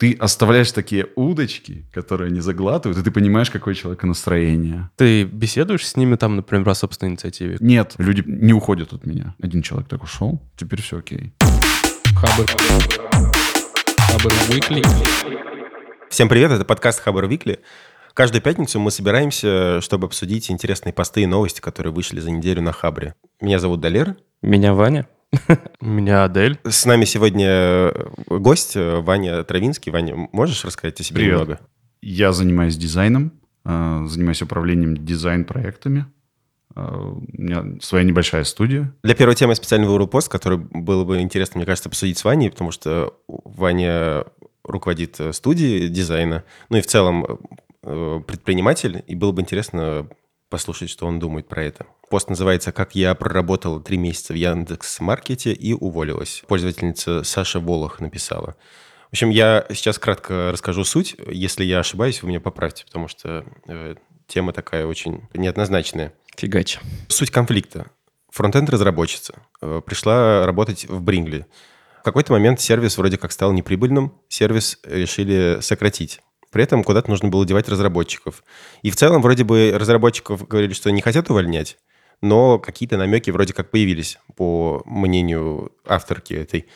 ты оставляешь такие удочки, которые они заглатывают, и ты понимаешь, какое человека настроение. Ты беседуешь с ними там, например, по собственной инициативе? Нет, люди не уходят от меня. Один человек так ушел, теперь все окей. Хабр. Хабр Weekly. Всем привет, это подкаст Хабр Викли. Каждую пятницу мы собираемся, чтобы обсудить интересные посты и новости, которые вышли за неделю на Хабре. Меня зовут Далер. Меня Ваня. Меня Адель. С нами сегодня э, гость э, Ваня Травинский. Ваня, можешь рассказать о себе Привет. немного? Я занимаюсь дизайном, э, занимаюсь управлением дизайн-проектами. У меня своя небольшая студия. Для первой темы я специально выбрал пост, который было бы интересно, мне кажется, обсудить с Ваней, потому что Ваня руководит студией дизайна, ну и в целом предприниматель, и было бы интересно послушать, что он думает про это. Пост называется «Как я проработала три месяца в Яндекс.Маркете и уволилась». Пользовательница Саша Волох написала. В общем, я сейчас кратко расскажу суть. Если я ошибаюсь, вы меня поправьте, потому что э, тема такая очень неоднозначная. Фигач. Суть конфликта. Фронтенд-разработчица э, пришла работать в Брингли. В какой-то момент сервис вроде как стал неприбыльным, сервис решили сократить. При этом куда-то нужно было девать разработчиков. И в целом вроде бы разработчиков говорили, что не хотят увольнять, но какие-то намеки вроде как появились, по мнению авторки этой.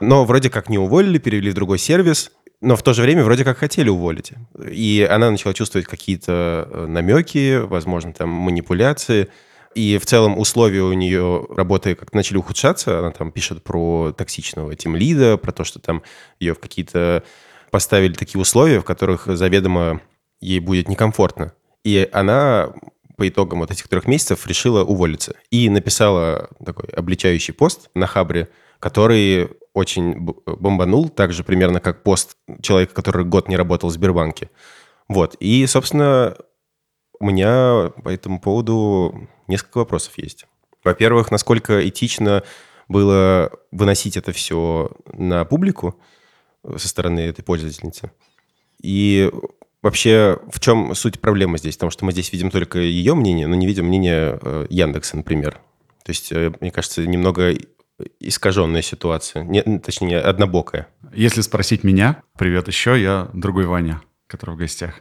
Но вроде как не уволили, перевели в другой сервис, но в то же время вроде как хотели уволить. И она начала чувствовать какие-то э, намеки, возможно, там манипуляции. И в целом условия у нее работы как начали ухудшаться. Она там пишет про токсичного тимлида, про то, что там ее в какие-то поставили такие условия, в которых заведомо ей будет некомфортно. И она по итогам вот этих трех месяцев решила уволиться. И написала такой обличающий пост на Хабре, который очень бомбанул, так же примерно как пост человека, который год не работал в Сбербанке. Вот. И, собственно, у меня по этому поводу несколько вопросов есть. Во-первых, насколько этично было выносить это все на публику со стороны этой пользовательницы? И вообще, в чем суть проблемы здесь? Потому что мы здесь видим только ее мнение, но не видим мнение э, Яндекса, например. То есть, э, мне кажется, немного искаженная ситуация. Не, точнее, однобокая. Если спросить меня, привет еще, я другой Ваня, который в гостях.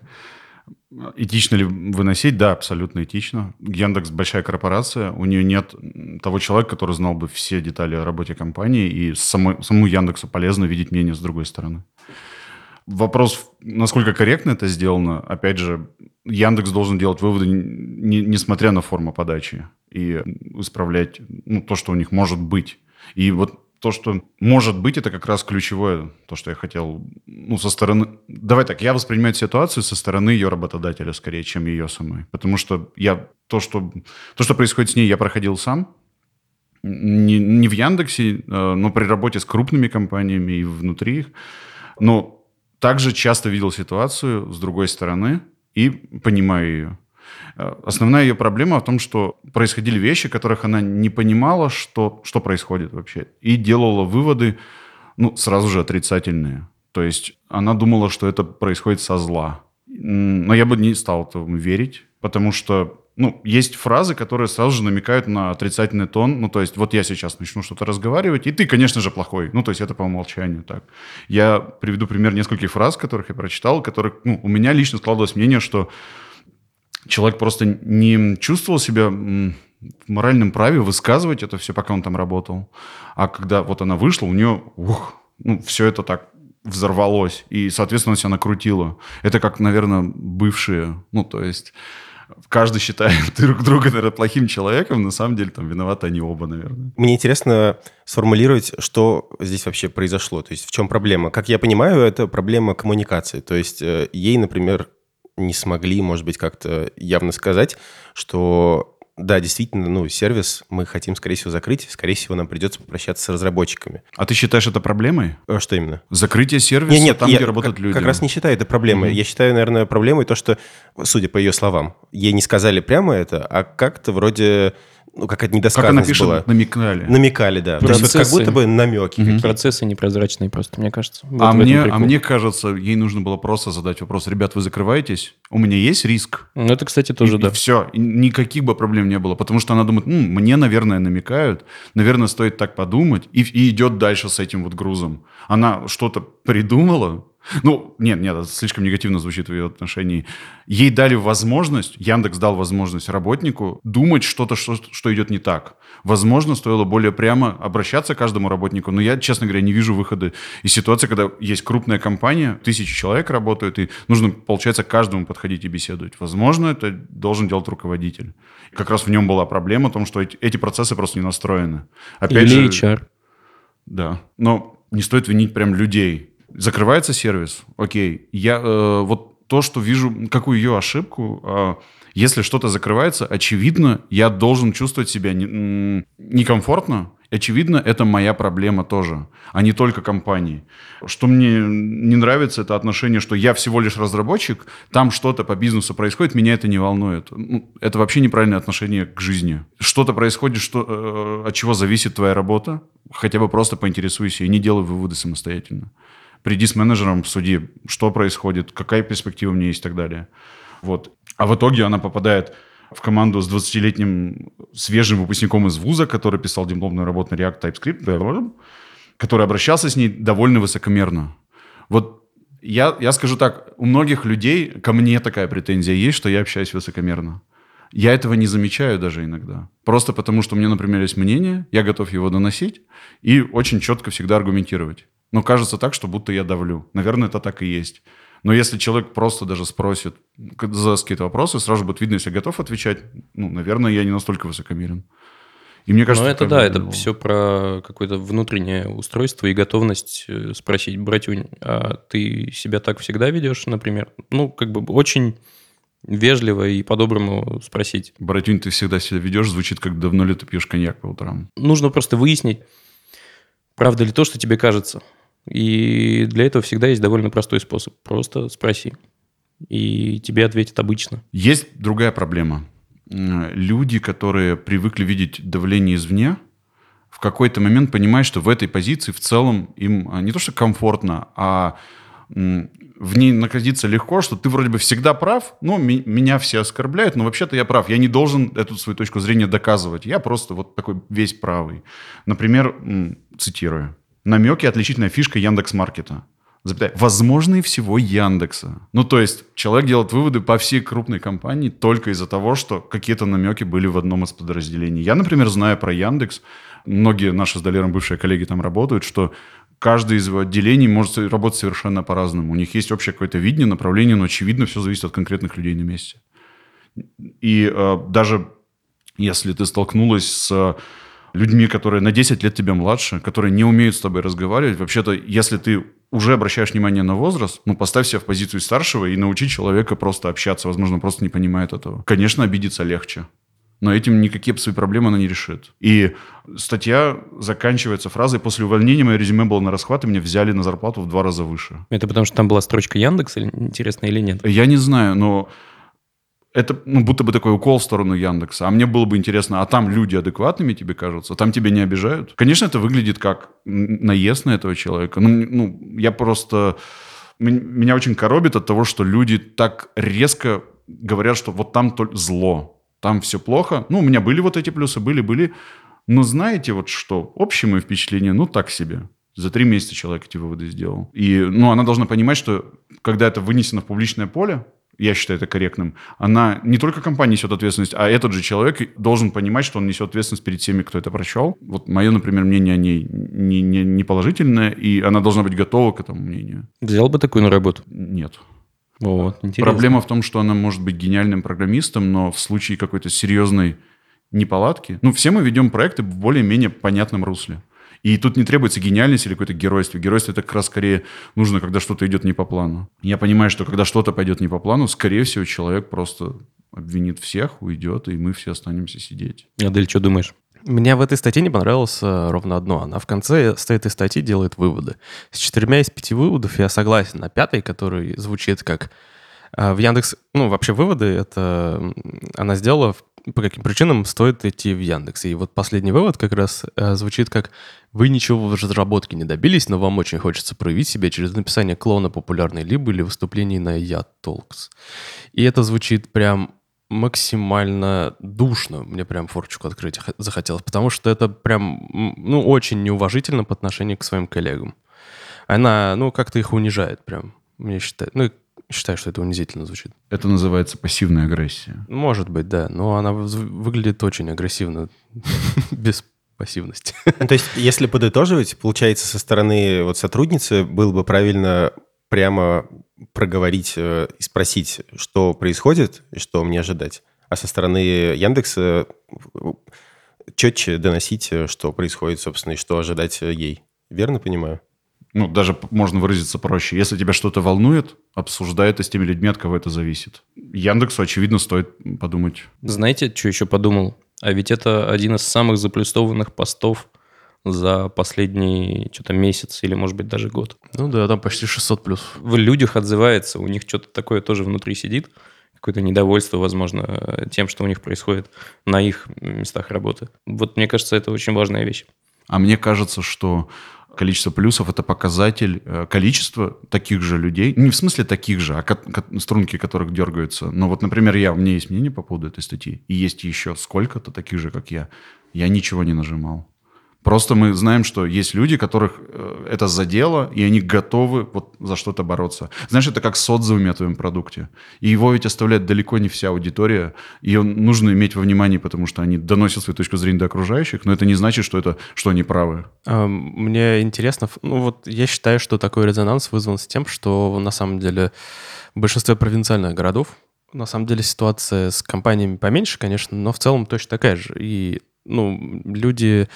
Этично ли выносить? Да, абсолютно этично. Яндекс большая корпорация, у нее нет того человека, который знал бы все детали о работе компании, и самой, самому Яндексу полезно видеть мнение с другой стороны. Вопрос, насколько корректно это сделано, опять же, Яндекс должен делать выводы, не- несмотря на форму подачи, и исправлять ну, то, что у них может быть. И вот то, что может быть, это как раз ключевое, то, что я хотел, ну, со стороны... Давай так, я воспринимаю ситуацию со стороны ее работодателя скорее, чем ее самой. Потому что я то, что, то, что происходит с ней, я проходил сам. Не, не в Яндексе, э, но при работе с крупными компаниями и внутри их. Но также часто видел ситуацию с другой стороны и понимаю ее. Э, Основная ее проблема в том, что происходили вещи, которых она не понимала, что, что происходит вообще, и делала выводы, ну, сразу же отрицательные. То есть она думала, что это происходит со зла. Но я бы не стал этому верить, потому что, ну, есть фразы, которые сразу же намекают на отрицательный тон. Ну, то есть вот я сейчас начну что-то разговаривать, и ты, конечно же, плохой. Ну, то есть это по умолчанию так. Я приведу пример нескольких фраз, которых я прочитал, которых, ну, у меня лично складывалось мнение, что человек просто не чувствовал себя в моральном праве высказывать это все, пока он там работал. А когда вот она вышла, у нее, ух, ну, все это так взорвалось. И, соответственно, себя накрутила. Это как, наверное, бывшие, ну, то есть каждый считает друг друга, наверное, плохим человеком, на самом деле там виноваты они оба, наверное. Мне интересно сформулировать, что здесь вообще произошло. То есть в чем проблема? Как я понимаю, это проблема коммуникации. То есть э, ей, например, не смогли, может быть, как-то явно сказать, что да, действительно, ну, сервис мы хотим, скорее всего, закрыть. Скорее всего, нам придется попрощаться с разработчиками. А ты считаешь это проблемой? Э, Что именно? Закрытие сервиса Не, нет, там, я где работают как, люди? как раз не считаю это проблемой. Мгм. Я считаю, наверное, проблемой то, что, судя по ее словам, ей не сказали прямо это, а как-то вроде, ну, какая-то Как она недосказанность пишет, была. намекали. Намекали, да. То есть вот как Процессы. будто бы намеки. Мгм. Процессы непрозрачные просто, мне кажется. Вот А мне, а мне кажется, ей нужно было просто задать вопрос. Ребят, вы закрываетесь? У меня есть риск? Ну, это, кстати, тоже, и, да. все. никаких бы проблем не было. Потому что она думает, «М, мне, наверное, намекают. Наверное, стоит так подумать. И, и идет дальше с этим вот грузом. Она что-то придумала. Ну, нет, нет, это слишком негативно звучит в ее отношении. Ей дали возможность, Яндекс дал возможность работнику думать что-то, что, что идет не так. Возможно, стоило более прямо обращаться к каждому работнику, но я, честно говоря, не вижу выхода из ситуации, когда есть крупная компания, тысячи человек работают, и нужно, получается, к каждому подходить и беседовать. Возможно, это должен делать руководитель. Как раз в нем была проблема, в том, что эти, эти процессы просто не настроены. Опять Или же, HR. да. Но не стоит винить прям людей. Закрывается сервис, окей. Я э, вот то, что вижу, какую ее ошибку, э, если что-то закрывается, очевидно, я должен чувствовать себя не- некомфортно. Очевидно, это моя проблема тоже, а не только компании. Что мне не нравится, это отношение, что я всего лишь разработчик, там что-то по бизнесу происходит, меня это не волнует. Ну, это вообще неправильное отношение к жизни. Что-то происходит, что, э, от чего зависит твоя работа, хотя бы просто поинтересуйся и не делай выводы самостоятельно. Приди с менеджером, суди, что происходит, какая перспектива меня есть и так далее. Вот. А в итоге она попадает в команду с 20-летним свежим выпускником из вуза, который писал дипломную работу на React TypeScript, который обращался с ней довольно высокомерно. Вот я, я скажу так, у многих людей ко мне такая претензия есть, что я общаюсь высокомерно. Я этого не замечаю даже иногда. Просто потому, что у меня, например, есть мнение, я готов его доносить и очень четко всегда аргументировать. Но кажется так, что будто я давлю. Наверное, это так и есть. Но если человек просто даже спросит, задаст какие-то вопросы, сразу будет видно, если я готов отвечать, ну, наверное, я не настолько высокомерен. И мне кажется, Но это такая да, это была. все про какое-то внутреннее устройство и готовность э, спросить, братюнь, а ты себя так всегда ведешь, например? Ну, как бы очень вежливо и по-доброму спросить. Братюнь, ты всегда себя ведешь, звучит, как давно ли ты пьешь коньяк по утрам. Нужно просто выяснить, правда ли то, что тебе кажется. И для этого всегда есть довольно простой способ. Просто спроси. И тебе ответят обычно. Есть другая проблема. Люди, которые привыкли видеть давление извне, в какой-то момент понимают, что в этой позиции в целом им а, не то что комфортно, а в ней находиться легко, что ты вроде бы всегда прав, но ми- меня все оскорбляют, но вообще-то я прав. Я не должен эту свою точку зрения доказывать. Я просто вот такой весь правый. Например, цитирую. Намеки – отличительная фишка Яндекс.Маркета. Запятая. Возможные всего Яндекса. Ну, то есть человек делает выводы по всей крупной компании только из-за того, что какие-то намеки были в одном из подразделений. Я, например, знаю про Яндекс, многие наши с Долером бывшие коллеги там работают, что каждый из отделений может работать совершенно по-разному. У них есть общее какое-то видение, направление, но, очевидно, все зависит от конкретных людей на месте. И э, даже если ты столкнулась с людьми, которые на 10 лет тебя младше, которые не умеют с тобой разговаривать, вообще-то, если ты уже обращаешь внимание на возраст, ну, поставь себя в позицию старшего и научи человека просто общаться. Возможно, просто не понимает этого. Конечно, обидеться легче. Но этим никакие свои проблемы она не решит. И статья заканчивается фразой «После увольнения мое резюме было на расхват, и меня взяли на зарплату в два раза выше». Это потому, что там была строчка Яндекс, интересно или нет? Я не знаю, но это ну, будто бы такой укол в сторону Яндекса. А мне было бы интересно, а там люди адекватными тебе кажутся? Там тебя не обижают? Конечно, это выглядит как наезд на этого человека. Ну, ну я просто... Меня очень коробит от того, что люди так резко говорят, что вот там только зло, там все плохо. Ну, у меня были вот эти плюсы, были-были. Но знаете вот что? Общее мое впечатление, ну, так себе. За три месяца человек эти выводы сделал. И, ну, она должна понимать, что когда это вынесено в публичное поле, я считаю это корректным, она не только компания несет ответственность, а этот же человек должен понимать, что он несет ответственность перед всеми, кто это прочел. Вот мое, например, мнение о ней не, не, не положительное, и она должна быть готова к этому мнению. Взял бы такую на работу? Нет. Вот, интересно. Проблема в том, что она может быть гениальным программистом, но в случае какой-то серьезной неполадки... Ну, все мы ведем проекты в более-менее понятном русле. И тут не требуется гениальность или какое-то геройство. Геройство это как раз скорее нужно, когда что-то идет не по плану. Я понимаю, что когда что-то пойдет не по плану, скорее всего, человек просто обвинит всех, уйдет, и мы все останемся сидеть. Адель, что думаешь? Мне в этой статье не понравилось э, ровно одно. Она в конце с этой статьи делает выводы. С четырьмя из пяти выводов я согласен. На пятый, который звучит как в Яндекс... Ну, вообще выводы, это она сделала, по каким причинам стоит идти в Яндекс. И вот последний вывод как раз э, звучит как «Вы ничего в разработке не добились, но вам очень хочется проявить себя через написание клона популярной либо или выступлений на Talks». И это звучит прям максимально душно. Мне прям форчику открыть захотелось, потому что это прям, ну, очень неуважительно по отношению к своим коллегам. Она, ну, как-то их унижает прям, мне считаю. Ну, считаю, что это унизительно звучит. Это называется пассивная агрессия. Может быть, да, но она выглядит очень агрессивно, без пассивности. Ну, то есть, если подытоживать, получается, со стороны вот сотрудницы было бы правильно прямо проговорить э, и спросить, что происходит и что мне ожидать. А со стороны Яндекса э, четче доносить, э, что происходит, собственно, и что ожидать ей. Верно понимаю? Ну, даже можно выразиться проще. Если тебя что-то волнует, обсуждай это с теми людьми, от кого это зависит. Яндексу, очевидно, стоит подумать. Знаете, что еще подумал? А ведь это один из самых заплюсованных постов за последний что-то месяц или, может быть, даже год. Ну да, там почти 600 плюс. В людях отзывается, у них что-то такое тоже внутри сидит, какое-то недовольство, возможно, тем, что у них происходит на их местах работы. Вот мне кажется, это очень важная вещь. А мне кажется, что количество плюсов – это показатель э, количества таких же людей. Не в смысле таких же, а струнки которых дергаются. Но вот, например, я, у меня есть мнение по поводу этой статьи, и есть еще сколько-то таких же, как я. Я ничего не нажимал. Просто мы знаем, что есть люди, которых э, это задело, и они готовы вот за что-то бороться. Знаешь, это как с отзывами о твоем продукте. И его ведь оставляет далеко не вся аудитория. Ее нужно иметь во внимании, потому что они доносят свою точку зрения до окружающих, но это не значит, что, это, что они правы. А, Мне интересно, ну вот я считаю, что такой резонанс вызван с тем, что на самом деле в большинстве провинциальных городов на самом деле ситуация с компаниями поменьше, конечно, но в целом точно такая же. И, ну, люди...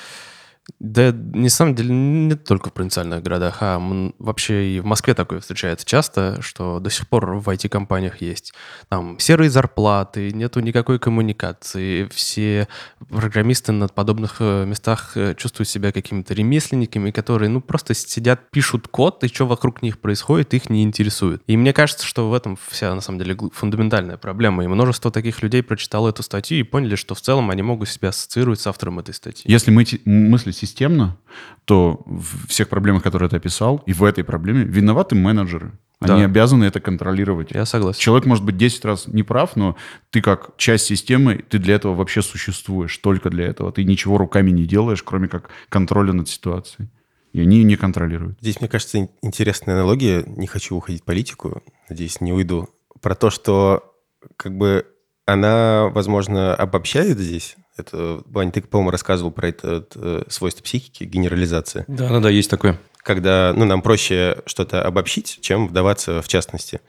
Да, не самом деле, не только в провинциальных городах, а вообще и в Москве такое встречается часто, что до сих пор в IT-компаниях есть там серые зарплаты, нету никакой коммуникации, все программисты на подобных э, местах э, чувствуют себя какими-то ремесленниками, которые, ну, просто сидят, пишут код, и что вокруг них происходит, их не интересует. И мне кажется, что в этом вся, на самом деле, фундаментальная проблема. И множество таких людей прочитало эту статью и поняли, что в целом они могут себя ассоциировать с автором этой статьи. Если мы мыслить системно, то в всех проблемах, которые ты описал, и в этой проблеме виноваты менеджеры. Они Да. обязаны это контролировать. Я согласен. Человек может быть 10 раз не прав, но ты как часть системы, ты для этого вообще существуешь, только для этого. Ты ничего руками не делаешь, кроме как контроля над ситуацией. И они не контролируют. Здесь, мне кажется, ин- интересная аналогия. Не хочу уходить в политику, надеюсь, не уйду. Про то, что как бы она, возможно, обобщает здесь. Это, Вань, ты, по-моему, рассказывал про это э, свойство психики, генерализация. Да-да-да, есть такое. Когда ну, нам проще что-то обобщить, чем вдаваться в частности.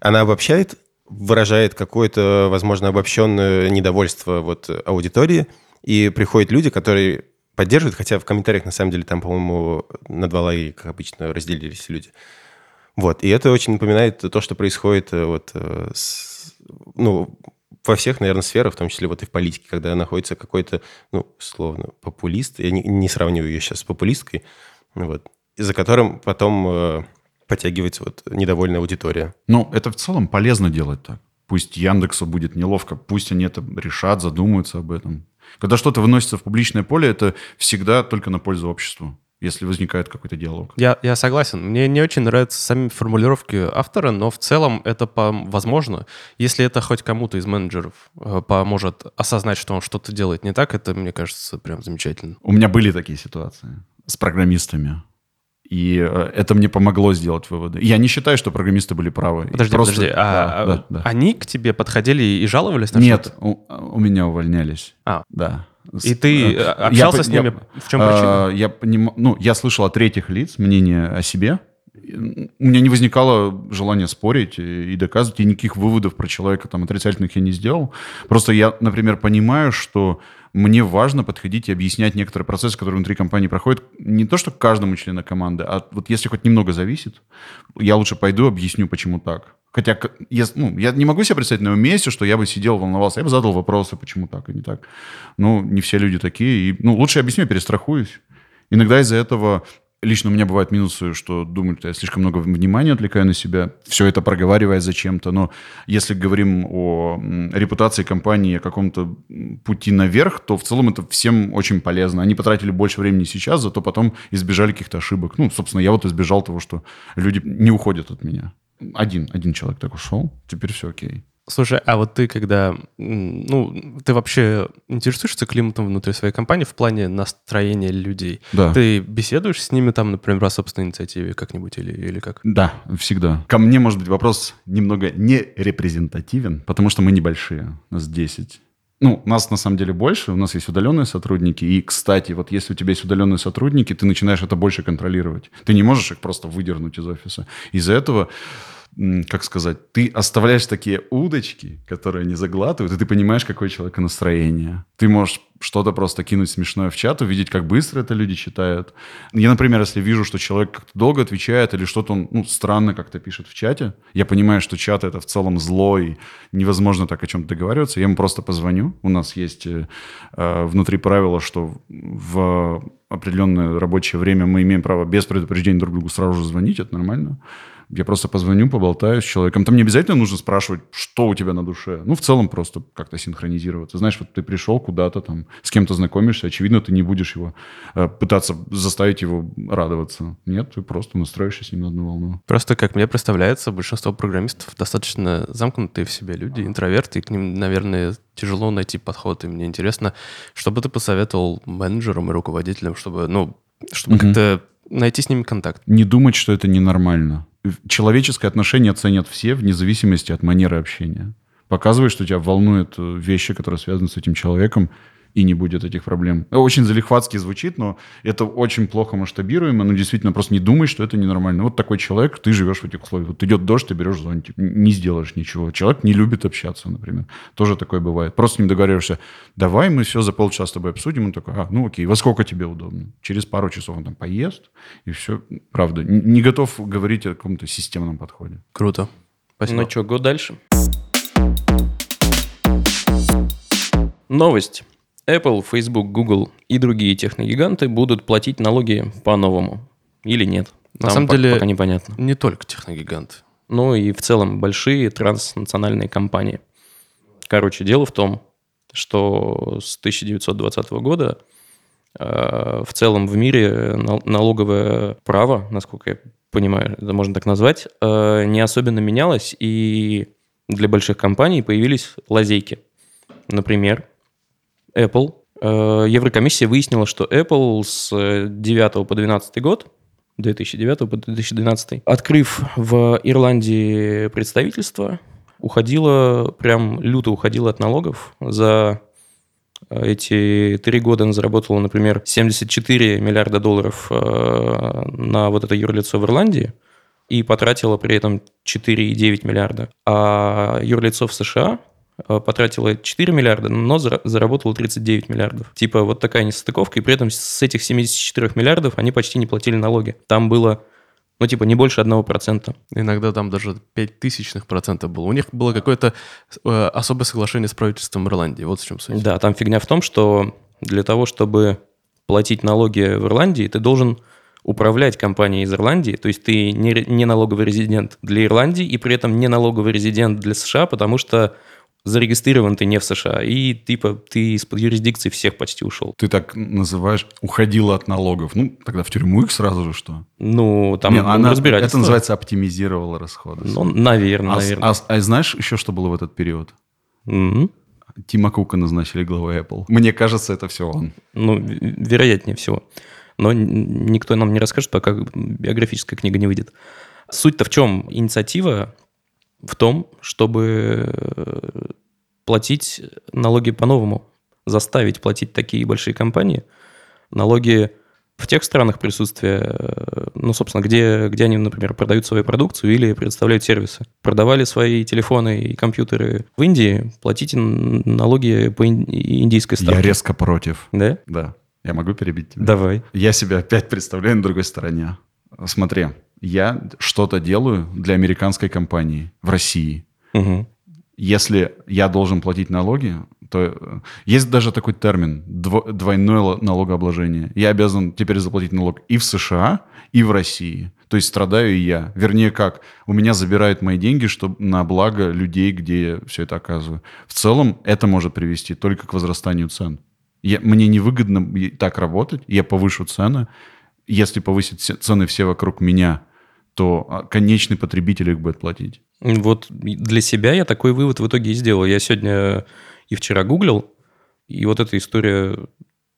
Она обобщает, выражает какое-то, возможно, обобщенное недовольство вот аудитории, и приходят люди, которые поддерживают, хотя в комментариях, на самом деле, там, по-моему, на два лагеря, как обычно, разделились люди. Вот, и это очень напоминает то, что происходит э, вот, э, с- ну, во всех, наверное, сферах, в том числе вот и в политике, когда находится какой-то, ну, словно, популист, я не, не сравниваю ее сейчас с популисткой, вот, за которым потом э, подтягивается вот недовольная аудитория. Но это в целом полезно делать так. Пусть Яндексу будет неловко, пусть они это решат, задумаются об этом. Когда что-то выносится в публичное поле, это всегда только на пользу обществу, если возникает какой-то диалог. Я, я согласен. Мне не очень нравятся сами формулировки автора, но в целом это по- возможно. Если это хоть кому-то из менеджеров э, поможет осознать, что он что-то делает не так, это, мне кажется, прям замечательно. У меня были такие ситуации с программистами. И э, это мне помогло сделать выводы. Я не считаю, что программисты были правы. Подожди, Просто- подожди. А, Да, да, да. Они к тебе подходили и жаловались на Нет, что-то? у, у меня увольнялись. А. Да. И ты Э, общался я с ними? я- В чем причина? а, Я поним- ну, я слышал от третьих лиц мнение о себе. У меня не возникало желания спорить и доказывать, и никаких выводов про человека там отрицательных я не сделал. Просто я, например, понимаю, что мне важно подходить и объяснять некоторые процессы, которые внутри компании проходят, не то что каждому члену команды, а вот если хоть немного зависит, я лучше пойду объясню, почему так. Хотя к- я, ну, я не могу себе представить на его месте, что я бы сидел, волновался, я бы задал вопросы, почему так и не так. Ну, не все люди такие. И, ну, лучше я объясню, перестрахуюсь. Иногда из-за этого лично у меня бывают минусы, что думают, что я слишком много внимания отвлекаю на себя, все это проговаривая зачем-то. Но если говорим о репутации компании, о каком-то пути наверх, то в целом это всем очень полезно. Они потратили больше времени сейчас, зато потом избежали каких-то ошибок. Ну, собственно, я вот избежал того, что люди не уходят от меня. Один, один человек так ушел, теперь все окей. Слушай, а вот ты когда, ну, ты вообще интересуешься климатом внутри своей компании в плане настроения людей? Да. Ты беседуешь с ними там, например, о собственной инициативе как-нибудь или, или как? Да, всегда. Ко мне, может быть, вопрос немного не репрезентативен, потому что мы небольшие, нас 10. Ну, нас на самом деле больше, у нас есть удаленные сотрудники. И, кстати, вот если у тебя есть удаленные сотрудники, ты начинаешь это больше контролировать. Ты не можешь их просто выдернуть из офиса. Из-за этого как сказать, ты оставляешь такие удочки, которые не заглатывают, и ты понимаешь, какое у человека настроение. Ты можешь что-то просто кинуть смешное в чат, увидеть, как быстро это люди читают. Я, например, если вижу, что человек как-то долго отвечает или что-то он ну, странно как-то пишет в чате, я понимаю, что чат это в целом зло и невозможно так о чем-то договариваться, я ему просто позвоню. У нас есть э, э, внутри правила, что в определенное рабочее время мы имеем право без предупреждения друг другу сразу же звонить, это нормально. Я просто позвоню, поболтаю с человеком. Там не обязательно нужно спрашивать, что у тебя на душе. Ну, в целом просто как-то синхронизироваться. Знаешь, вот ты пришел куда-то там, с кем-то знакомишься, очевидно, ты не будешь его э, пытаться заставить его радоваться. Нет, ты просто настроишься с ним на одну волну. Просто, как мне представляется, большинство программистов достаточно замкнутые в себе люди, интроверты, и к ним, наверное, тяжело найти подход. И мне интересно, что бы ты посоветовал менеджерам и руководителям, чтобы, ну, чтобы Мгм. как-то найти с ними контакт? Не думать, что это ненормально. Человеческое отношение ценят все, вне зависимости от манеры общения. Показывай, что тебя волнуют э, вещи, которые связаны с этим человеком, и не будет этих проблем. Очень залихватски звучит, но это очень плохо масштабируемо. Ну, действительно, просто не думай, что это ненормально. Вот такой человек, ты живешь в этих условиях. Вот идет дождь, ты берешь зонтик, не сделаешь ничего. Человек не любит общаться, например. Тоже такое бывает. Просто с ним договариваешься, давай мы все за полчаса с тобой обсудим. Он такой, а, ну окей, во сколько тебе удобно? Через пару часов он там поест, и все. Правда, не готов говорить о каком-то системном подходе. Круто. Спасибо. Ну что, год дальше. Новость. Apple, Facebook, Google и другие техногиганты будут платить налоги по-новому. Или нет? На Там самом по- деле- Пока непонятно. Не только техногиганты. Ну и в целом большие транснациональные компании. Короче, дело в том, что с 1920 года э, в целом в мире нал- налоговое право, насколько я понимаю, это можно так назвать, э, не особенно менялось, и для больших компаний появились лазейки. Например, Apple. Э, Еврокомиссия выяснила, что Apple с 9 по 12 год 2009 по 2012. Открыв в Ирландии представительство, уходила, прям люто уходила от налогов. За э, эти три года она заработала, например, 74 миллиарда долларов э, на вот это юрлицо в Ирландии и потратила при этом 4,9 миллиарда. А юрлицо в США э, потратила 4 миллиарда, но зара- заработала 39 миллиардов. Типа вот такая несостыковка, и при этом с этих 74 миллиардов они почти не платили налоги. Там было, ну типа, не больше 1%. Иногда там даже 5 тысячных процентов было. У них было какое-то э, особое соглашение с правительством Ирландии. Вот в чем суть. Да, там фигня в том, что для того, чтобы платить налоги в Ирландии, ты должен управлять компанией из Ирландии, то есть ты не, не налоговый резидент для Ирландии и при этом не налоговый резидент для США, потому что зарегистрирован ты не в США, и типа ты из-под юрисдикции всех почти ушел. Ты так называешь, уходила от налогов. Ну, тогда в тюрьму их сразу же что? Ну, там Не, она, разбирательство. это называется оптимизировала расходы. Ну, наверное, а, наверное. а а знаешь еще, что было в этот период? Мгм. Тима Кука назначили главой Apple. Мне кажется, это все он. Ну, вероятнее всего. Но никто нам не расскажет, пока биографическая книга не выйдет. Суть-то в чем? Инициатива в том, чтобы э, платить налоги по-новому, заставить платить такие большие компании налоги в тех странах присутствия, э, ну, собственно, где, где они, например, продают свою продукцию или предоставляют сервисы. Продавали свои телефоны и компьютеры в Индии, платите налоги по ин- индийской ставке. Я резко против. Да? Да. Я могу перебить тебя? Давай. Я себя опять представляю на другой стороне. Смотри, я что-то делаю для американской компании в России. Мгм. Если я должен платить налоги, то э, есть даже такой термин дво- двойное ло- налогообложение. Я обязан теперь заплатить налог и в США, и в России. То есть страдаю и я. Вернее, как? У меня забирают мои деньги чтобы на благо людей, где я все это оказываю. В целом это может привести только к возрастанию цен. Я, мне невыгодно так работать, я повышу цены. Если повысить цены все вокруг меня, то а, конечный потребитель их будет платить. Вот для себя я такой вывод в итоге и сделал. Я сегодня и вчера гуглил, и вот эта история,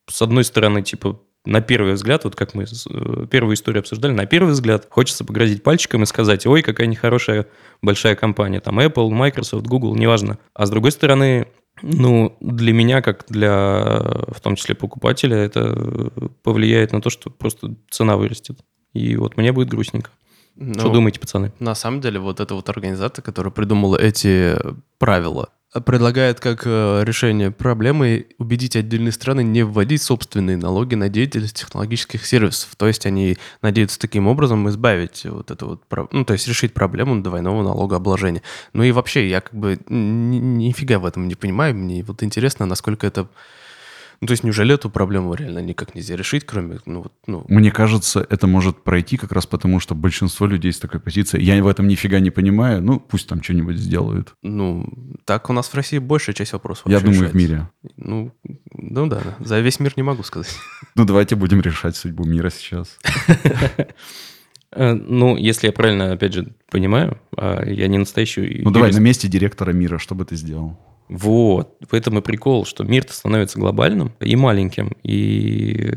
с одной стороны, типа, на первый взгляд, вот как мы э, первую историю обсуждали, на первый взгляд хочется погрозить пальчиком и сказать, ой, какая нехорошая большая компания, там Apple, Microsoft, Google, неважно. А с другой стороны, ну, для меня, как для, в том числе, покупателя, это повлияет на то, что просто цена вырастет. И вот мне будет грустненько. Ну, Что думаете, пацаны? На самом деле, вот эта вот организация, которая придумала эти правила, предлагает как э, решение проблемы убедить отдельные страны не вводить собственные налоги на деятельность технологических сервисов. То есть они надеются таким образом избавить вот это вот, ну, то есть решить проблему двойного налогообложения. Ну и вообще, я как бы ни- нифига в этом не понимаю. Мне вот интересно, насколько это... Ну, то есть неужели эту проблему реально никак нельзя решить, кроме, ну, вот, ну, Мне кажется, это может пройти как раз потому, что большинство людей с такой позицией. Я в этом нифига не понимаю. Ну, пусть там что-нибудь сделают. ну, так у нас в России большая часть вопросов Я думаю, в решается. мире. Ну, ну да, да. за весь мир не могу сказать. Ну, давайте будем решать судьбу мира сейчас. Э, Ну, если я правильно, опять же, понимаю, а я не настоящий Ну, давай на месте директора мира, что бы ты сделал? Вот, в этом и прикол, что мир-то становится глобальным и маленьким, и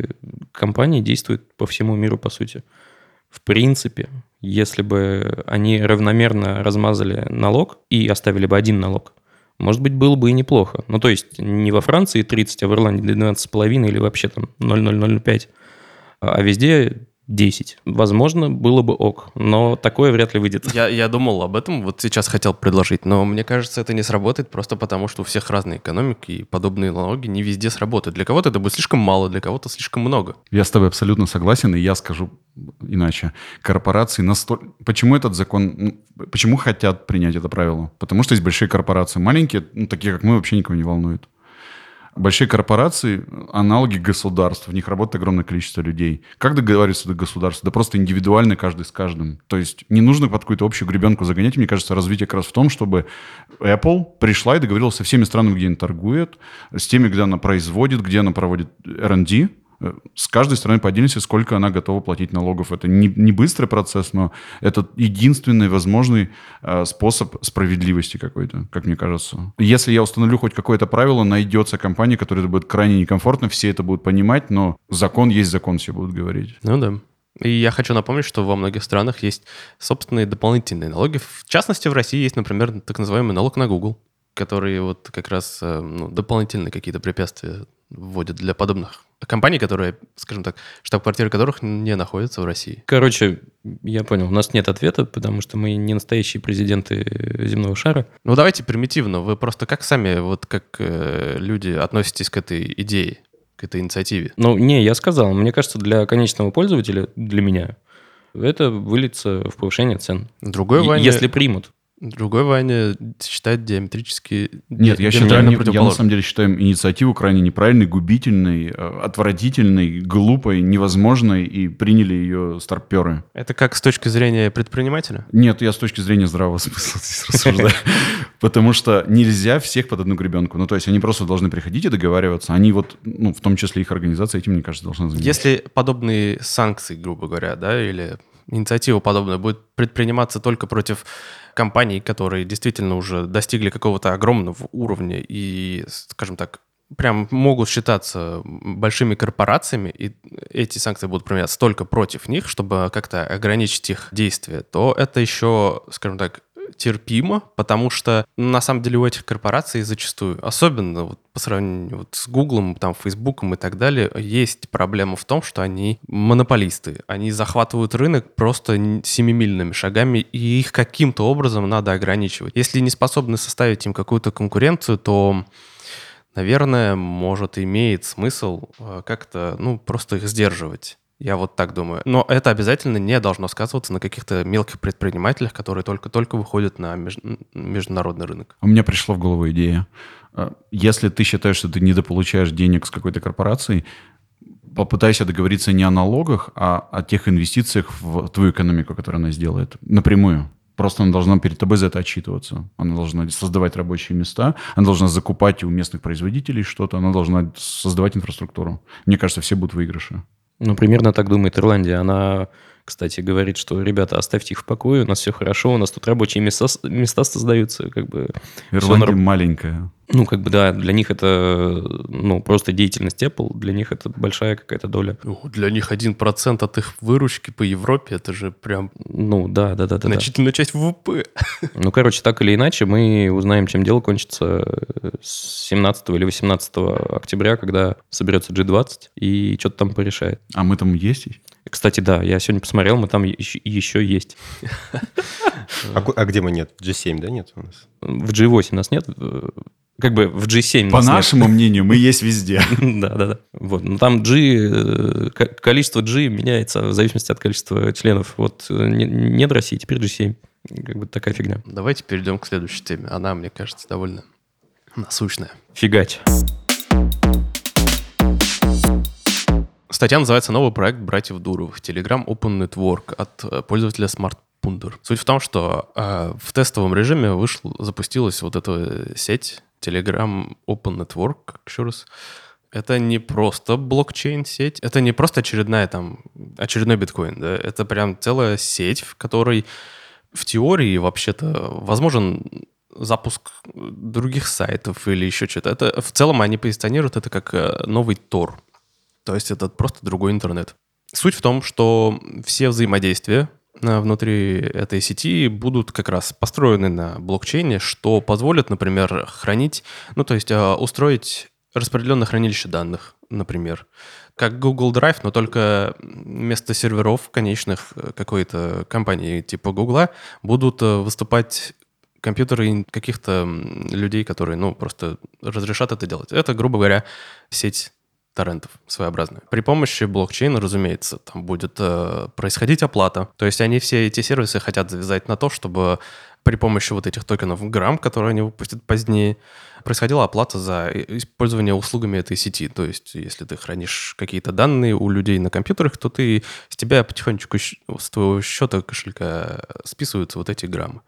компании действуют по всему миру, по сути. В принципе, если бы они равномерно размазали налог и оставили бы один налог, может быть, было бы и неплохо. Ну, то есть, не во Франции 30, а в Ирландии 12,5 или вообще там 0,005, а везде 10. Возможно, было бы ок, но такое вряд ли выйдет. Я, я думал об этом, вот сейчас хотел предложить, но мне кажется, это не сработает просто потому, что у всех разные экономики, и подобные налоги не везде сработают. Для кого-то это будет слишком мало, для кого-то слишком много. Я с тобой абсолютно согласен, и я скажу иначе. Корпорации настолько... Почему этот закон... ну, Почему хотят принять это правило? Потому что есть большие корпорации. Маленькие, ну, такие как мы, вообще никого не волнуют. Большие корпорации – аналоги государств. В них работает огромное количество людей. Как договариваться до государства? Да просто индивидуально каждый с каждым. То есть не нужно под какую-то общую гребенку загонять. Мне кажется, развитие как раз в том, чтобы Apple пришла и договорилась со всеми странами, где она торгует, с теми, где она производит, где она проводит R&D, с каждой стороны отдельности, сколько она готова платить налогов. Это не, не быстрый процесс, но это единственный возможный э, способ справедливости какой-то, как мне кажется. Если я установлю хоть какое-то правило, найдется компания, которой это будет крайне некомфортно, все это будут понимать, но закон есть закон, все будут говорить. Ну да. И я хочу напомнить, что во многих странах есть собственные дополнительные налоги. В частности, в России есть, например, так называемый налог на Google, который вот как раз э, ну, дополнительные какие-то препятствия вводит для подобных компаний, которые, скажем так, штаб-квартиры которых не находятся в России. Короче, я понял, у нас нет ответа, потому что мы не настоящие президенты земного шара. Ну, давайте примитивно. Вы просто как сами, вот как э, люди относитесь к этой идее, к этой инициативе? Ну, не, я сказал, мне кажется, для конечного пользователя, для меня, это выльется в повышение цен. Другой Ваня, Если примут. Другой Ваня считает диаметрически... Нет, я считаю, не- я на самом деле считаю инициативу крайне неправильной, губительной, э, отвратительной, глупой, невозможной, и приняли ее старперы. Это как с точки зрения предпринимателя? Нет, я с точки зрения здравого смысла здесь рассуждаю. Потому что нельзя всех под одну гребенку. Ну, то есть они просто должны приходить и договариваться. Они вот, ну, в том числе их организация этим, мне кажется, должна заниматься. Если подобные санкции, грубо говоря, да, или инициатива подобная будет предприниматься только против компаний, которые действительно уже достигли какого-то огромного уровня и, скажем так, прям могут считаться большими корпорациями, и эти санкции будут применяться только против них, чтобы как-то ограничить их действия, то это еще, скажем так, терпимо, потому что ну, на самом деле у этих корпораций зачастую, особенно вот по сравнению вот с Гуглом, там, Фейсбуком и так далее, есть проблема в том, что они монополисты. Они захватывают рынок просто семимильными шагами, и их каким-то образом надо ограничивать. Если не способны составить им какую-то конкуренцию, то наверное, может, имеет смысл э, как-то, ну, просто их сдерживать. Я вот так думаю. Но это обязательно не должно сказываться на каких-то мелких предпринимателях, которые только-только выходят на меж- международный рынок. У меня пришла в голову идея. А, Если ты считаешь, что ты недополучаешь денег с какой-то корпорацией, попытайся договориться не о налогах, а о тех инвестициях в твою экономику, которую она сделает. Напрямую. Просто она должна перед тобой за это отчитываться. Она должна создавать рабочие места, она должна закупать у местных производителей что-то, она должна создавать инфраструктуру. Мне кажется, все будут выигрыши. Ну, примерно так думает Ирландия. Она кстати, говорит, что, ребята, оставьте их в покое, у нас все хорошо, у нас тут рабочие места, места создаются, как бы... Ирландия норм- маленькая. Ну, как бы, да, для них это, ну, просто деятельность Apple, для них это большая какая-то доля. Ну, Для них 1% от их выручки по Европе, это же прям Ну, да, да, да, да. да. значительная часть ВВП. Ну, короче, так или иначе, мы узнаем, чем дело кончится с 17 или 18 октября, когда соберется G20 и что-то там порешает. А мы там есть? Кстати, да, я сегодня посмотрел, мы там еще, еще есть. А, а где мы нет? G7, да, нет у нас? В G8 нас нет, как бы в G7 По нас нет. нашему мнению, мы есть везде. Да, да, да. Вот. Но там G, э, ко- количество G меняется в зависимости от количества членов. Вот э, не- нет России, теперь G7. Как бы такая фигня. Давайте перейдем к следующей теме. Она, мне кажется, довольно насущная. Фигач. Статья называется «Новый проект братьев Дуровых. Telegram Open Network» от э, пользователя SmartPunder. Суть в том, что э, в тестовом режиме вышел, запустилась вот эта сеть Telegram Open Network, еще раз. Это не просто блокчейн-сеть, это не просто очередная там, очередной биткоин, да, это прям целая сеть, в которой в теории вообще-то возможен запуск других сайтов или еще что-то. Это в целом они позиционируют это как э, новый Тор. То есть это просто другой интернет. Суть в том, что все взаимодействия внутри этой сети будут как раз построены на блокчейне, что позволит, например, хранить, ну то есть э, устроить распределенное хранилище данных, например, как Google Drive, но только вместо серверов конечных э, какой-то компании типа Google будут э, выступать компьютеры каких-то людей, которые, ну, просто разрешат это делать. Это, грубо говоря, сеть торрентов своеобразная. При помощи блокчейна, разумеется, там будет э, происходить оплата. То есть они все эти сервисы хотят завязать на то, чтобы при помощи вот этих токенов грамм, которые они выпустят позднее, происходила оплата за использование услугами этой сети. То есть если ты хранишь какие-то данные у людей на компьютерах, то ты с тебя потихонечку с твоего счета кошелька списываются вот эти граммы.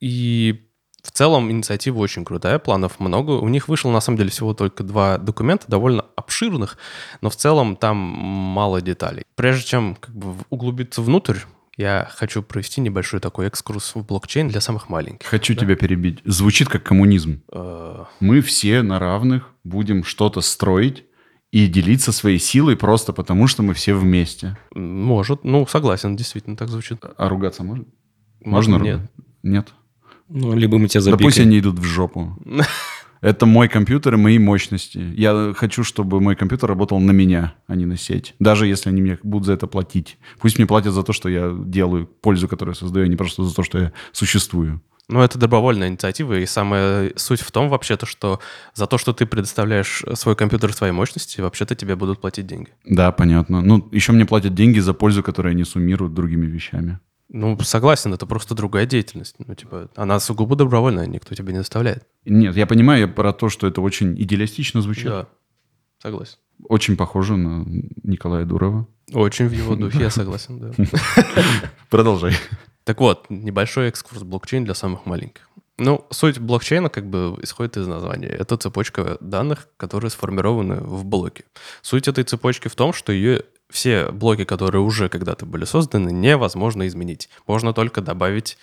И в целом инициатива очень крутая, планов много. У них вышло, на самом деле, всего только два документа, довольно обширных, но в целом там мало деталей. Прежде чем как бы углубиться внутрь, я хочу провести небольшой такой экскурс в блокчейн для самых маленьких. Хочу тебя перебить. Звучит как коммунизм. Э, Мы все на равных будем что-то строить и делиться своей силой просто потому, что мы все вместе. Может, ну, согласен, действительно так звучит. А ругаться можно? Можно Нет. ругать? Нет. Ну, либо мы тебя Да пусть запикаем. они идут в жопу. Это мой компьютер и мои мощности. Я хочу, чтобы мой компьютер работал на меня, а не на сеть. Даже если они мне будут за это платить. Пусть мне платят за то, что я делаю, пользу, которую я создаю, а не просто за то, что я существую. Ну, это добровольная инициатива, и самая суть в том вообще-то, что за то, что ты предоставляешь свой компьютер своей мощности, вообще-то тебе будут платить деньги. Да, понятно. Ну, еще мне платят деньги за пользу, которую они суммируют другими вещами. Ну, согласен, это просто другая деятельность. Ну, типа, она сугубо добровольная, никто тебе не заставляет. Нет, я понимаю я про то, что это очень идеалистично звучит. Да, согласен. Очень похоже на Николая Дурова. Очень в его духе, я согласен, да. Продолжай. Так вот, небольшой экскурс блокчейн для самых маленьких. Ну, суть блокчейна как бы исходит из названия. Это цепочка данных, которые сформированы в блоке. Суть этой цепочки в том, что ее все блоки, которые уже когда-то были созданы, невозможно изменить. Можно только добавить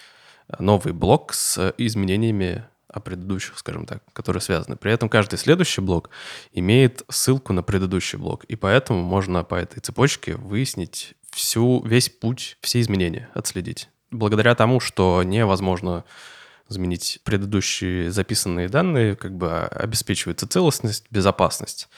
э, новый блок с изменениями о предыдущих, скажем так, которые связаны. При этом каждый следующий блок имеет ссылку на предыдущий блок, и поэтому можно по этой цепочке выяснить всю, весь путь, все изменения, отследить. Благодаря тому, что невозможно изменить предыдущие записанные данные, как бы обеспечивается целостность, безопасность.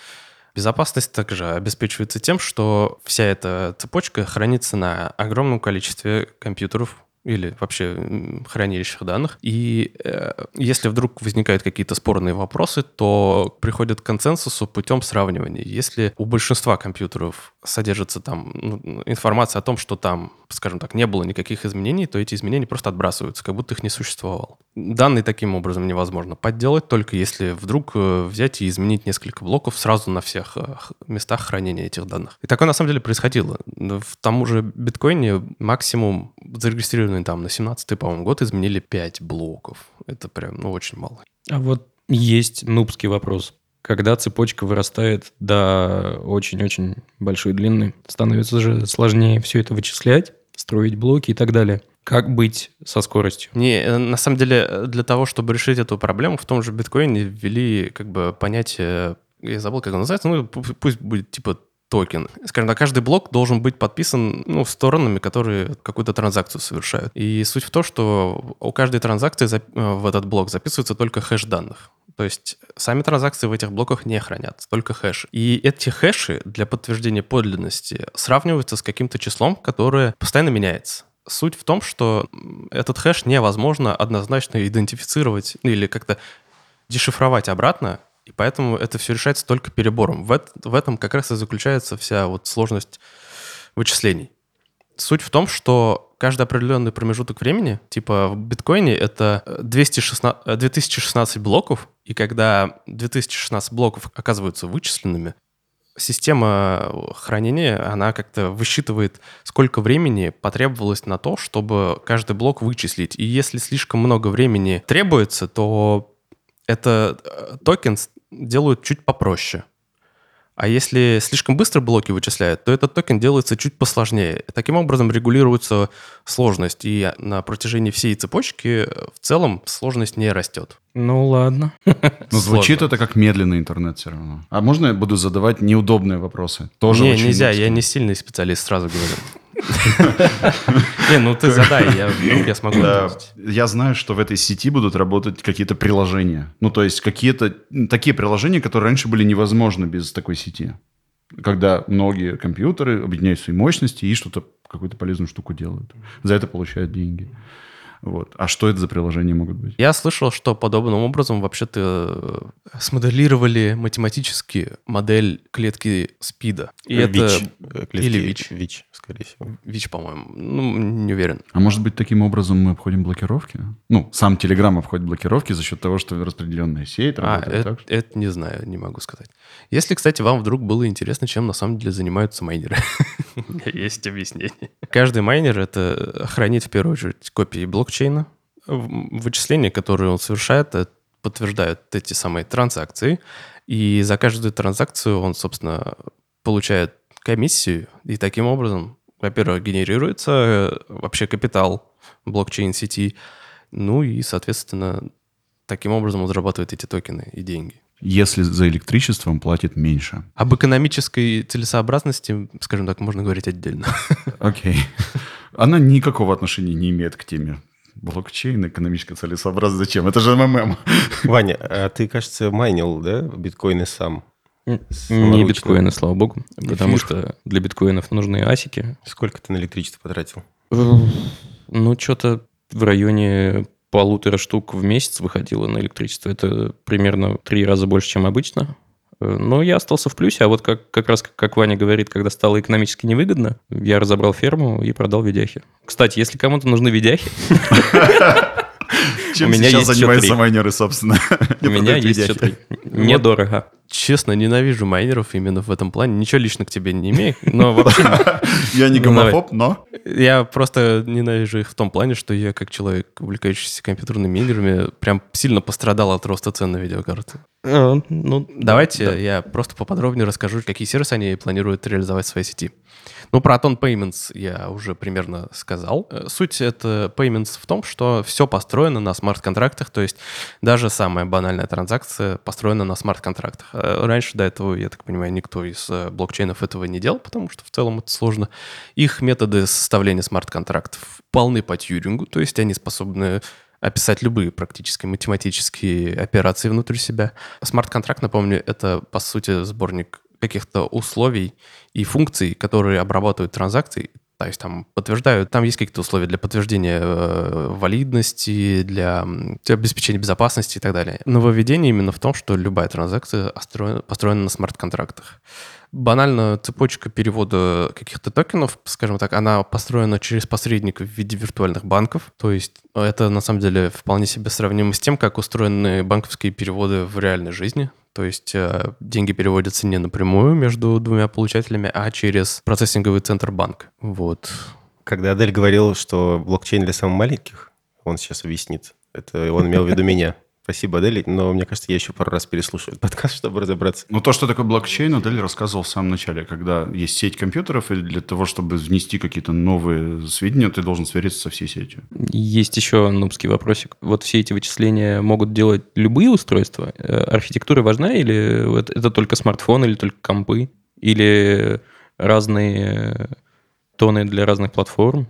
Безопасность также обеспечивается тем, что вся эта цепочка хранится на огромном количестве компьютеров или вообще хранилищах данных. И э, если вдруг возникают какие-то спорные вопросы, то приходят к консенсусу путем сравнивания. Если у большинства компьютеров содержится там ну, информация о том, что там, скажем так, не было никаких изменений, то эти изменения просто отбрасываются, как будто их не существовало. Данные таким образом невозможно подделать, только если вдруг э, взять и изменить несколько блоков сразу на всех э, местах хранения этих данных. И такое на самом деле происходило. В тому же биткоине максимум зарегистрированный там на 17-й, по-моему, год изменили 5 блоков. Это прям, ну, очень мало. А вот есть нубский вопрос. Когда цепочка вырастает до очень-очень большой длины, становится же сложнее все это вычислять. строить блоки и так далее. Как быть со скоростью? Не, э, на самом деле, э, для того, чтобы решить эту проблему, в том же биткоине ввели как бы понятие, я забыл, как оно называется, ну пу- пусть будет типа токен. Скажем так, каждый блок должен быть подписан ну, сторонами, которые какую-то транзакцию совершают. И суть в том, что у каждой транзакции э, в этот блок записывается только хэш данных. То есть сами транзакции в этих блоках не хранятся, только хэши. И эти хэши для подтверждения подлинности сравниваются с каким-то числом, которое постоянно меняется. Суть в том, что этот хэш невозможно однозначно идентифицировать или как-то дешифровать обратно, и поэтому это все решается только перебором. В, эт- в этом как раз и заключается вся вот сложность вычислений. Суть в том, что каждый определенный промежуток времени, типа в биткоине это э, 216, э, 2016 блоков, и когда 2016 блоков оказываются вычисленными, система хранения, она как-то высчитывает, сколько времени потребовалось на то, чтобы каждый блок вычислить. И если слишком много времени требуется, то это э, токен делают чуть попроще. А если слишком быстро блоки вычисляют, то этот токен делается чуть посложнее. Таким образом регулируется сложность, и на протяжении всей цепочки э, в целом сложность не растет. Ну ладно. Но звучит это как медленный интернет все равно. А можно я буду задавать неудобные вопросы? Тоже не, очень нельзя, я не сильный специалист, сразу говорю. Не, ну ты задай, я я смогу. Я знаю, что в этой сети будут работать какие-то приложения. Ну, то есть какие-то такие приложения, которые раньше были невозможны без такой сети. Когда многие компьютеры объединяют свои мощности и что-то, какую-то полезную штуку делают. За это получают деньги. Вот. А что это за приложения могут быть? Я слышал, что подобным образом вообще-то э, смоделировали математически модель клетки СПИДа. И это... ВИЧ, э, клетки Или ВИЧ. ВИЧ, скорее всего. ВИЧ, по-моему. Ну, не уверен. А может быть, таким образом мы обходим блокировки? Ну, сам Telegram обходит блокировки за счет того, что распределенная сеть А, работает это, так, что- это не знаю, не могу сказать. Если, кстати, вам вдруг было интересно, чем на самом деле занимаются майнеры, меня есть объяснение. Каждый майнер — это хранит в первую очередь копии блокчейна. Вычисления, которые он совершает, э, подтверждают эти самые транзакции. И за каждую транзакцию он, собственно, получает комиссию. И таким образом, во-первых, генерируется э, вообще капитал блокчейн-сети. Ну и, соответственно, таким образом он зарабатывает эти токены и деньги. Если за электричество он платит меньше. Об экономической целесообразности, скажем так, можно говорить отдельно. Окей. Она никакого отношения не имеет к теме блокчейн, экономическая целесообразность. Зачем? Это же МММ. Ваня, а ты, кажется, майнил, да, биткоины сам? Не биткоины, слава богу. Потому что для биткоинов нужны асики. Сколько ты на электричество потратил? Ну, что-то в районе полутора штук в месяц выходило на электричество. Это примерно три раза больше, чем обычно. Э, Но я остался в плюсе, а вот как, как раз, как Ваня говорит, когда стало экономически невыгодно, я разобрал ферму и продал видяхи. Кстати, если кому-то нужны видяхи, Чем У меня сейчас есть занимаются майнеры, собственно? у меня есть все три. Недорого. Честно, ненавижу майнеров именно в этом плане. Ничего лично к тебе не имею, но вообще Я не Ну, гомофоб, но... я просто ненавижу их в том плане, что я как человек, увлекающийся компьютерными играми, прям сильно пострадал от роста цен на видеокарты. А, Ну, Давайте я просто поподробнее расскажу, какие сервисы они планируют реализовать в своей сети. Ну, про Aton Payments я уже примерно сказал. Э, Суть это Payments в том, что все построено на смарт-контрактах, то есть даже самая банальная транзакция построена на смарт-контрактах. Э, Раньше до этого, я так понимаю, никто из э, блокчейнов этого не делал, потому что в целом это сложно. Их методы составления смарт-контрактов полны по Тьюрингу, то есть они способны описать любые практически математические операции внутри себя. Смарт-контракт, напомню, это, по сути, сборник каких-то условий и функций, которые обрабатывают транзакции, то есть там подтверждают, там есть какие-то условия для подтверждения э, валидности, для, обеспечения безопасности и так далее. Нововведение именно в том, что любая транзакция остроена- построена на смарт-контрактах. Банально цепочка перевода каких-то токенов, скажем так, она построена через посредников в виде виртуальных банков. То есть это на самом деле вполне себе сравнимо с тем, как устроены банковские переводы в реальной жизни. То есть э, деньги переводятся не напрямую между двумя получателями, а через процессинговый центр банка. Вот. Когда Адель говорил, что блокчейн для самых маленьких, он сейчас объяснит. Это он имел в виду меня. Спасибо, Адель, но мне кажется, я еще пару раз переслушаю этот подкаст, чтобы разобраться. Ну, то, что такое блокчейн, Адель рассказывал в самом начале, когда есть сеть компьютеров, и для того, чтобы внести какие-то новые сведения, ты должен свериться со всей сетью. Есть еще нубский вопросик. Вот все эти вычисления могут делать любые устройства? Э, Архитектура важна или это, это только смартфон, или только компы? Или разные тоны для разных платформ?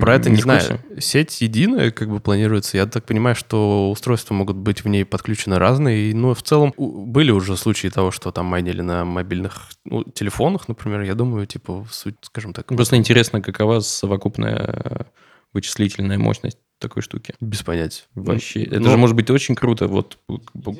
Про это не, Не знаю. Сеть единая, как бы планируется. Я так понимаю, что устройства могут быть в ней подключены разные. Но в целом были уже случаи того, что там майнили на мобильных ну, телефонах, например. Я думаю, типа, суть, скажем так, Просто интересно, какова совокупная э, вычислительная мощность такой штуки. без понятия. Вообще. Это Ну, же может быть очень круто. Вот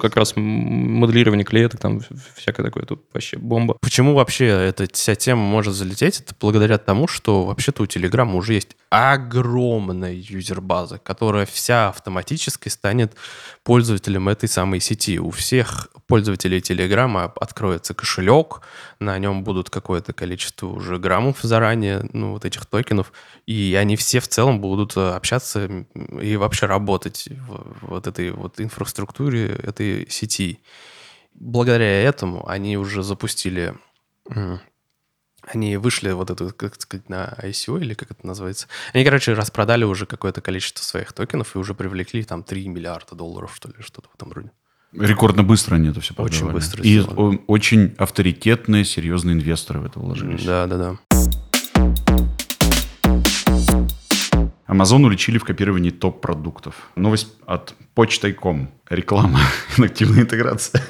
как раз моделирование клеток, там всякое такое. Тут вообще бомба. Почему вообще эта вся тема может залететь? Это благодаря тому, что вообще-то у Телеграма уже есть огромная юзербаза, которая вся автоматически станет пользователем этой самой сети. У всех пользователей Телеграма откроется кошелек, на нем будут какое-то количество уже граммов заранее, ну, вот этих токенов, и они все в целом будут э, общаться и вообще работать в вот этой вот инфраструктуре этой сети. Благодаря этому они уже запустили они вышли вот эту, как сказать, на ICO, или как это называется. Они, короче, распродали уже какое-то количество своих токенов и уже привлекли там 3 миллиарда долларов, что ли, что-то в этом роде. Рекордно быстро они это все Очень продавали. быстро И сделали. о- очень авторитетные, серьезные инвесторы в это вложились. Да, да, да. Amazon уличили в копировании топ-продуктов. Новость от почтой.ком. Реклама. Активная интеграция.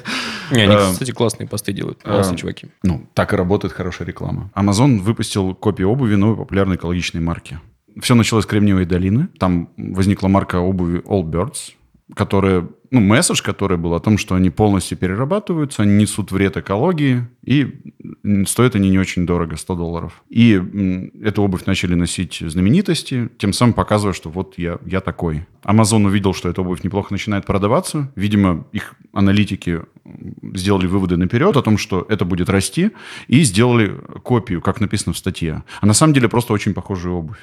Не, они, Э, кстати, классные посты делают. Классные э, чуваки. Ну, так и работает хорошая реклама. Amazon выпустил копию обуви новой популярной экологичной марки. Все началось с Кремниевой долины. Там возникла марка обуви Allbirds, которая, ну, месседж, который был о том, что они полностью перерабатываются, они несут вред экологии, и стоят они не очень дорого, 100 долларов. И эту обувь начали носить знаменитости, тем самым показывая, что вот я, я такой. Amazon увидел, что эта обувь неплохо начинает продаваться. Видимо, их аналитики сделали выводы наперед о том, что это будет расти, и сделали копию, как написано в статье. А на самом деле просто очень похожая обувь.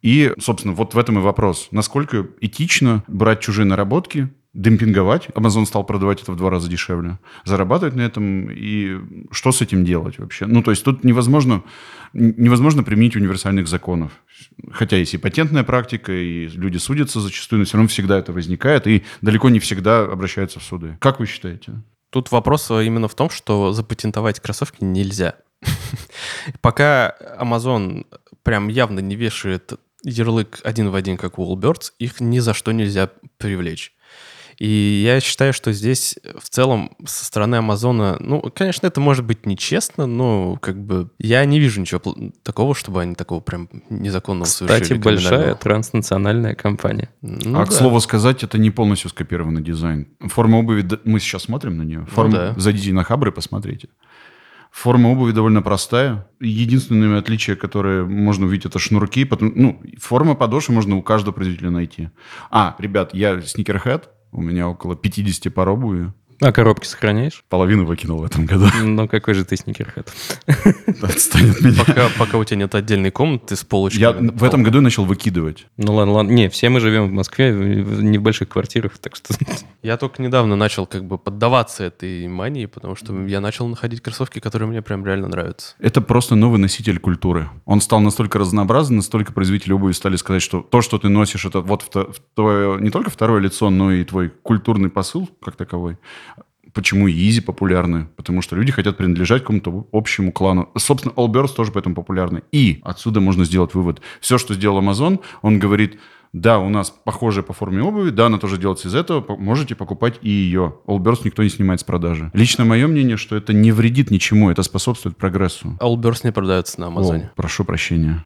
И, собственно, вот в этом и вопрос. Насколько этично брать чужие наработки, демпинговать. Amazon стал продавать это в два раза дешевле. Зарабатывать на этом и что с этим делать вообще? Ну, то есть тут невозможно, невозможно применить универсальных законов. Хотя есть и патентная практика, и люди судятся зачастую, но все равно всегда это возникает, и далеко не всегда обращаются в суды. Как вы считаете? Тут вопрос э, именно в том, что запатентовать кроссовки нельзя. Пока Amazon прям явно не вешает ярлык один в один, как у Allbirds, их ни за что нельзя привлечь. И я считаю, что здесь в целом со стороны Амазона, ну, конечно, это может быть нечестно, но как бы я не вижу ничего такого, чтобы они такого прям незаконного Кстати, совершили. большая криминального. транснациональная компания. Ну а, к да. слову сказать, это не полностью скопированный дизайн. Форма обуви, мы сейчас смотрим на нее. Форма, да. Зайдите на Хабр и посмотрите. Форма обуви довольно простая. Единственное отличие, которое можно увидеть, это шнурки. Потом, ну, форма подошвы можно у каждого производителя найти. А, ребят, я сникерхед. У меня около 50 пар обуви. А коробки сохраняешь? Половину выкинул в этом году. Ну, какой же ты сникерхед. Отстань от меня. Пока, пока у тебя нет отдельной комнаты с полочками. Я в этом году начал выкидывать. Ну ладно, ладно. Не, все мы живем в Москве, не в больших квартирах, так что... Я только недавно начал как бы поддаваться этой мании, потому что я начал находить кроссовки, которые мне прям реально нравятся. Это просто новый носитель культуры. Он стал настолько разнообразен, настолько производители обуви стали сказать, что то, что ты носишь, это вот твое, не только второе лицо, но и твой культурный посыл как таковой. Почему и Изи популярны? Потому что люди хотят принадлежать какому-то общему клану. Собственно, Allbirds тоже поэтому популярны. И отсюда можно сделать вывод. Все, что сделал Amazon, он говорит, да, у нас похожая по форме обуви, да, она тоже делается из этого, можете покупать и ее. Allbirds никто не снимает с продажи. Лично мое мнение, что это не вредит ничему, это способствует прогрессу. Allbirds не продаются на Амазоне. О, прошу прощения.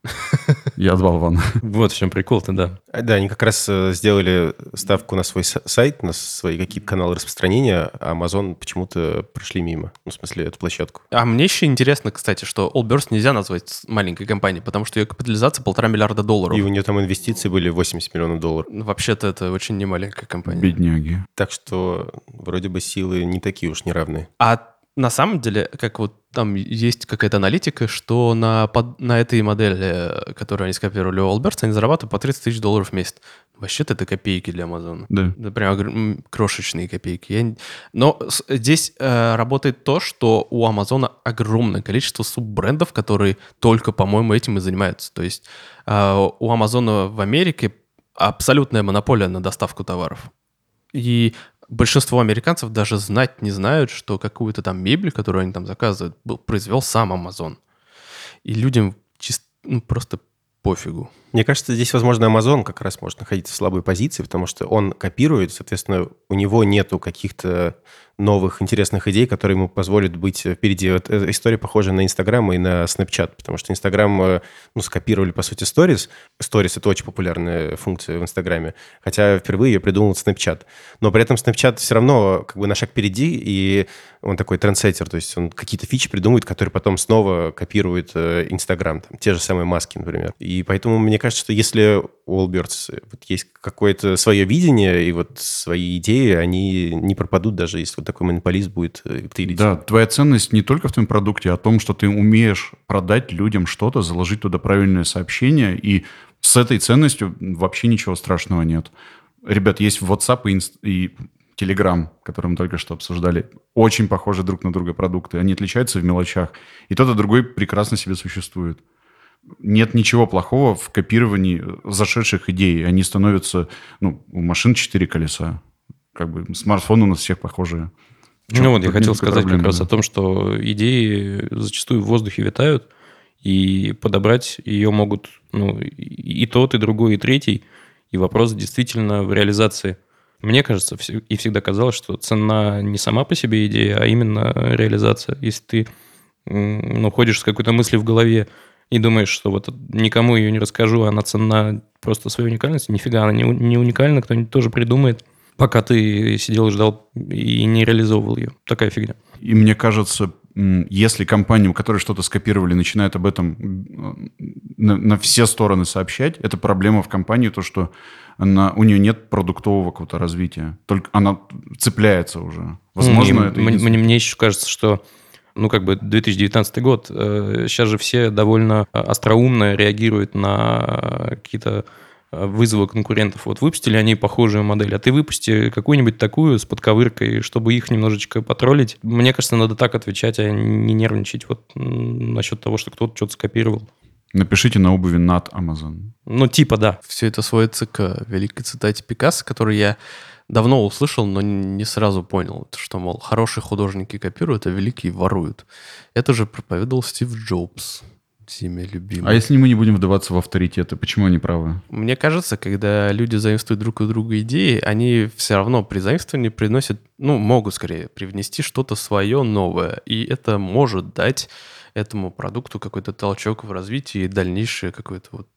Я болван. Вот в чем прикол-то, да. А, Да, они как раз э, сделали ставку на свой сайт, на свои какие-то каналы распространения, а Amazon почему-то прошли мимо. Ну, в смысле, эту площадку. А мне еще интересно, кстати, что Allbirds нельзя назвать маленькой компанией, потому что ее капитализация полтора миллиарда долларов. И у нее там инвестиции были 80 миллионов долларов. Вообще-то это очень немаленькая компания. Бедняги. Так что вроде бы силы не такие уж неравные. А на самом деле, как вот там есть какая-то аналитика, что на, под, на этой модели, которую они скопировали у Allbirds, они зарабатывают по 30 тысяч долларов в месяц. Вообще-то это копейки для Амазона. Да. Это прям крошечные копейки. Я Но здесь э, работает то, что у Амазона огромное количество суббрендов, которые только, по-моему, этим и занимаются. То есть э, у Амазона в Америке абсолютная монополия на доставку товаров. И большинство американцев даже знать не знают, что какую-то там мебель, которую они там заказывают, был, произвел сам Амазон. И людям чис- ну, просто пофигу. Мне кажется, здесь, возможно, Amazon как раз может находиться в слабой позиции, потому что он копирует, соответственно, у него нету каких-то новых интересных идей, которые ему позволят быть впереди. Вот эта история похожа на Инстаграм и на Snapchat, потому что Инстаграм, э, ну, скопировали, по сути, Stories. Stories — это очень популярная функция в Инстаграме, хотя впервые ее придумал Snapchat. Но при этом Snapchat все равно как бы на шаг впереди, и он такой трендсеттер, то есть он какие-то фичи придумывает, которые потом снова копирует э, Инстаграм, те же самые маски, например. И поэтому мне кажется, что если у Allbirds вот есть какое-то свое видение и вот свои идеи, они не пропадут, даже если вот такой монополист будет э, тырить. Да, твоя ценность не только в твоем продукте, а о том, что ты умеешь продать людям что-то, заложить туда правильное сообщение, и с этой ценностью вообще ничего страшного нет. Ребят, есть WhatsApp и, Инст- и Telegram, который мы только что обсуждали, очень похожи друг на друга продукты. Они отличаются в мелочах. И тот, и другой прекрасно себе существует. Нет ничего плохого в копировании зашедших идей. Они становятся... Ну, у машин четыре колеса. Как бы смартфоны у нас всех похожие. Чем Ну вот, я хотел сказать как проблемы, раз да. о том, что идеи зачастую в воздухе витают, и подобрать ее могут ну, и тот, и другой, и третий. И вопрос действительно в реализации. Мне кажется, и всегда казалось, что цена не сама по себе идея, а именно реализация. Если ты ну, ходишь с какой-то мыслью в голове и думаешь, что вот никому ее не расскажу, она ценна просто своей уникальностью, нифига, она не, не уникальна, кто-нибудь тоже придумает, пока ты сидел и ждал и не реализовывал ее. Такая фигня. И мне кажется, если компания, у которой что-то скопировали, начинает об этом на, на все стороны сообщать, это проблема в компании, то, что она, у нее нет продуктового какого-то развития. Только она цепляется уже. Возможно, это мне, единственное. мне, мне еще кажется, что ну, как бы 2019 год, э, сейчас же все довольно э, остроумно реагируют на какие-то э, вызовы конкурентов. Вот выпустили они похожую модель, а ты выпусти какую-нибудь такую с подковыркой, чтобы их немножечко потроллить. Мне кажется, надо так отвечать, а не нервничать вот насчет того, что кто-то что-то скопировал. Напишите на обуви над Amazon. Ну, типа, да. Все это сводится к великой цитате Пикассо, который я давно услышал, но не сразу понял, что, мол, хорошие художники копируют, а великие воруют. Это же проповедовал Стив Джобс, всеми любимый. А если мы не будем вдаваться в авторитеты, почему они правы? Мне кажется, когда люди заимствуют друг у друга идеи, они все равно при заимствовании приносят, ну, могут скорее привнести что-то свое новое. И это может дать этому продукту какой-то толчок в развитии и дальнейшее какое-то вот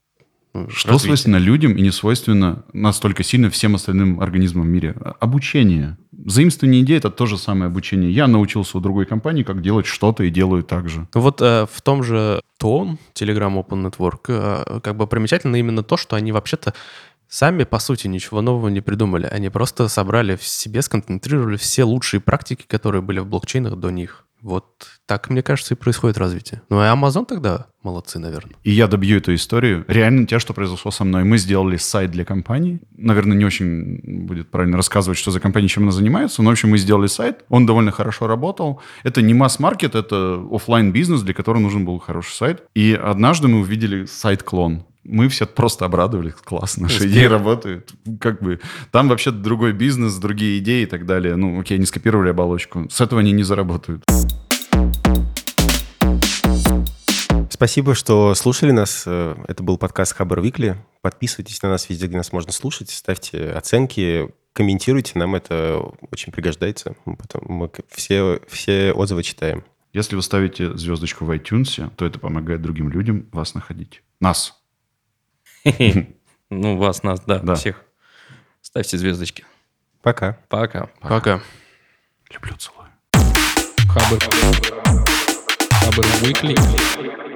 Что развитие. свойственно людям и не свойственно настолько сильно всем остальным организмам в мире? Обучение. Заимствование идей – это то же самое обучение. Я научился у другой компании, как делать что-то, и делаю так же. Ну Вот э, в том же ТОН, Telegram Open Network, э, как бы примечательно именно то, что они вообще-то сами, по сути, ничего нового не придумали. Они просто собрали в себе, сконцентрировали все лучшие практики, которые были в блокчейнах до них. Вот так, мне кажется, и происходит развитие. Ну и Amazon тогда молодцы, наверное. И я добью эту историю. Реально те, что произошло со мной. Мы сделали сайт для компании. Наверное, не очень будет правильно рассказывать, что за компания, чем она занимается. Но, в общем, мы сделали сайт. Он довольно хорошо работал. Это не масс-маркет, это оффлайн бизнес для которого нужен был хороший сайт. И однажды мы увидели сайт-клон. Мы все просто обрадовались. Класс, наши идеи работают. Как бы там вообще другой бизнес, другие идеи и так далее. Ну, окей, они скопировали оболочку. С этого они не заработают. Спасибо, что слушали нас. Э, Это был подкаст Хабар Викли. Подписывайтесь на нас везде, где нас можно слушать. Ставьте оценки, комментируйте. Нам это очень пригождается. Потом- Мы все, все отзывы читаем. Если вы ставите звездочку в iTunes, то это помогает другим людям вас находить. Нас. Ну, вас, нас, да, Да. всех. Ставьте звездочки. Пока. Пока. Пока. Люблю, целую. Хабр. Хабр Weekly.